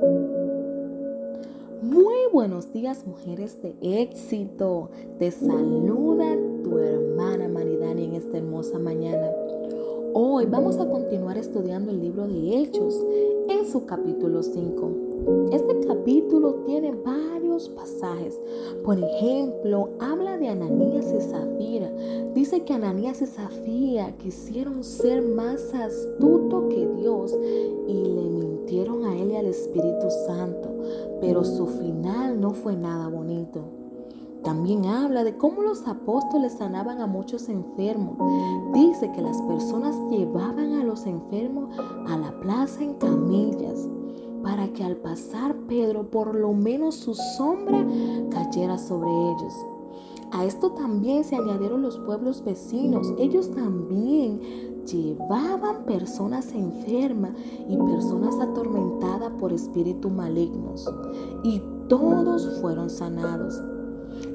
Muy buenos días mujeres de éxito. Te saluda tu hermana Maridani en esta hermosa mañana. Hoy vamos a continuar estudiando el libro de Hechos en su capítulo 5. Este capítulo tiene varios pasajes. Por ejemplo, habla de Ananías y Zafira. Dice que Ananías y Zafira quisieron ser más astutos que Dios y al Espíritu Santo, pero su final no fue nada bonito. También habla de cómo los apóstoles sanaban a muchos enfermos. Dice que las personas llevaban a los enfermos a la plaza en camillas para que al pasar Pedro por lo menos su sombra cayera sobre ellos. A esto también se añadieron los pueblos vecinos. Ellos también llevaban personas enfermas y personas atormentadas por espíritus malignos. Y todos fueron sanados.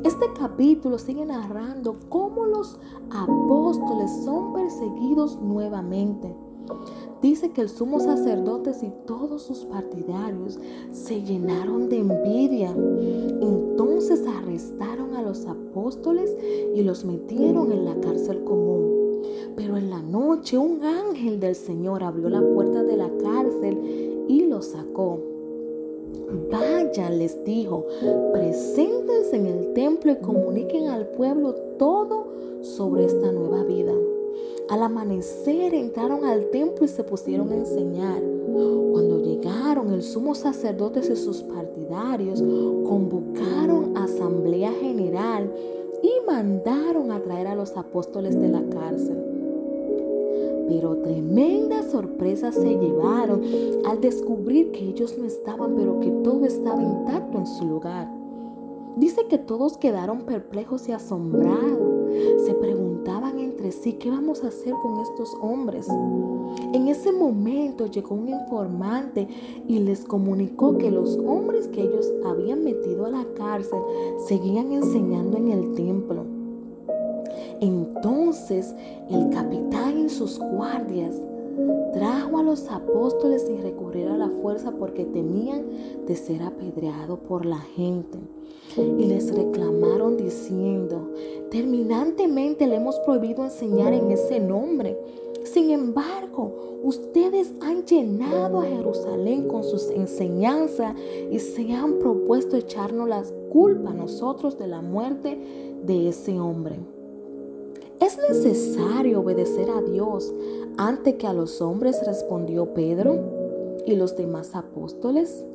Este capítulo sigue narrando cómo los apóstoles son perseguidos nuevamente. Dice que el sumo sacerdote y todos sus partidarios se llenaron de envidia. Entonces arrestaron a los apóstoles y los metieron en la cárcel común. Pero en la noche un ángel del Señor abrió la puerta de la cárcel sacó. Vayan, les dijo, preséntense en el templo y comuniquen al pueblo todo sobre esta nueva vida. Al amanecer entraron al templo y se pusieron a enseñar. Cuando llegaron, el sumo sacerdote y sus partidarios convocaron asamblea general y mandaron a traer a los apóstoles de la cárcel. Pero tremenda sorpresa se llevaron al descubrir que ellos no estaban, pero que todo estaba intacto en su lugar. Dice que todos quedaron perplejos y asombrados. Se preguntaban entre sí, ¿qué vamos a hacer con estos hombres? En ese momento llegó un informante y les comunicó que los hombres que ellos habían metido a la cárcel seguían enseñando en el templo. Entonces el capitán y sus guardias trajo a los apóstoles sin recurrir a la fuerza porque temían de ser apedreados por la gente. Y les reclamaron diciendo, terminantemente le hemos prohibido enseñar en ese nombre. Sin embargo, ustedes han llenado a Jerusalén con sus enseñanzas y se han propuesto echarnos la culpa a nosotros de la muerte de ese hombre. ¿Es necesario obedecer a Dios antes que a los hombres? respondió Pedro y los demás apóstoles.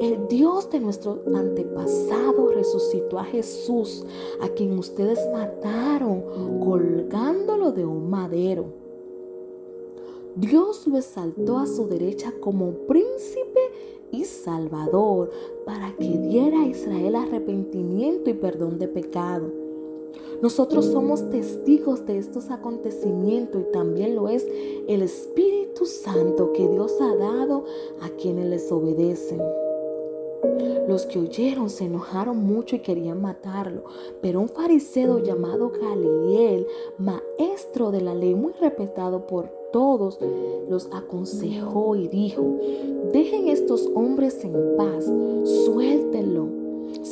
El Dios de nuestro antepasado resucitó a Jesús, a quien ustedes mataron colgándolo de un madero. Dios lo exaltó a su derecha como príncipe y salvador para que diera a Israel arrepentimiento y perdón de pecado. Nosotros somos testigos de estos acontecimientos y también lo es el Espíritu Santo que Dios ha dado a quienes les obedecen. Los que oyeron se enojaron mucho y querían matarlo, pero un fariseo llamado Galileel, maestro de la ley muy respetado por todos, los aconsejó y dijo, dejen estos hombres en paz, suéltenlo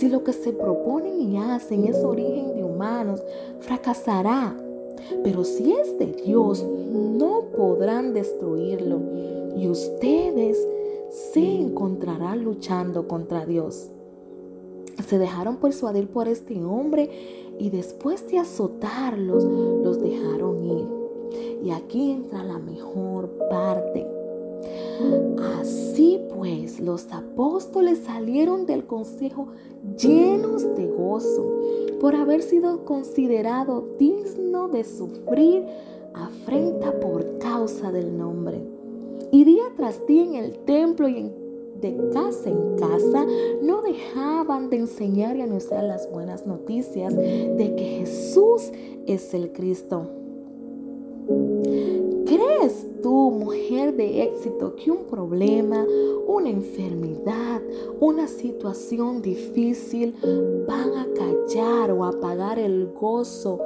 si lo que se proponen y hacen es origen de humanos, fracasará. Pero si es de Dios, no podrán destruirlo. Y ustedes se encontrarán luchando contra Dios. Se dejaron persuadir por este hombre y después de azotarlos, los dejaron ir. Y aquí entra la mejor parte. Así pues, los apóstoles salieron del consejo llenos de gozo por haber sido considerado digno de sufrir afrenta por causa del nombre. Y día tras día en el templo y de casa en casa no dejaban de enseñar y anunciar las buenas noticias de que Jesús es el Cristo ¿Crees tú, mujer de éxito, que un problema, una enfermedad, una situación difícil van a callar o apagar el gozo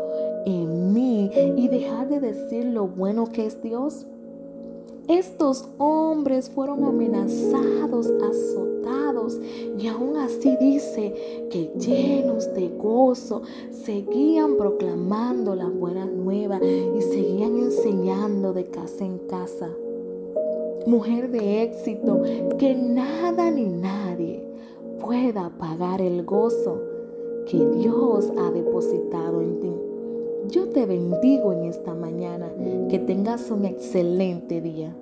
en mí y dejar de decir lo bueno que es Dios? Estos hombres fueron amenazados, azotados y aún así dice que llenos de gozo seguían proclamando las buenas nuevas y seguían de casa en casa. Mujer de éxito, que nada ni nadie pueda pagar el gozo que Dios ha depositado en ti. Yo te bendigo en esta mañana. Que tengas un excelente día.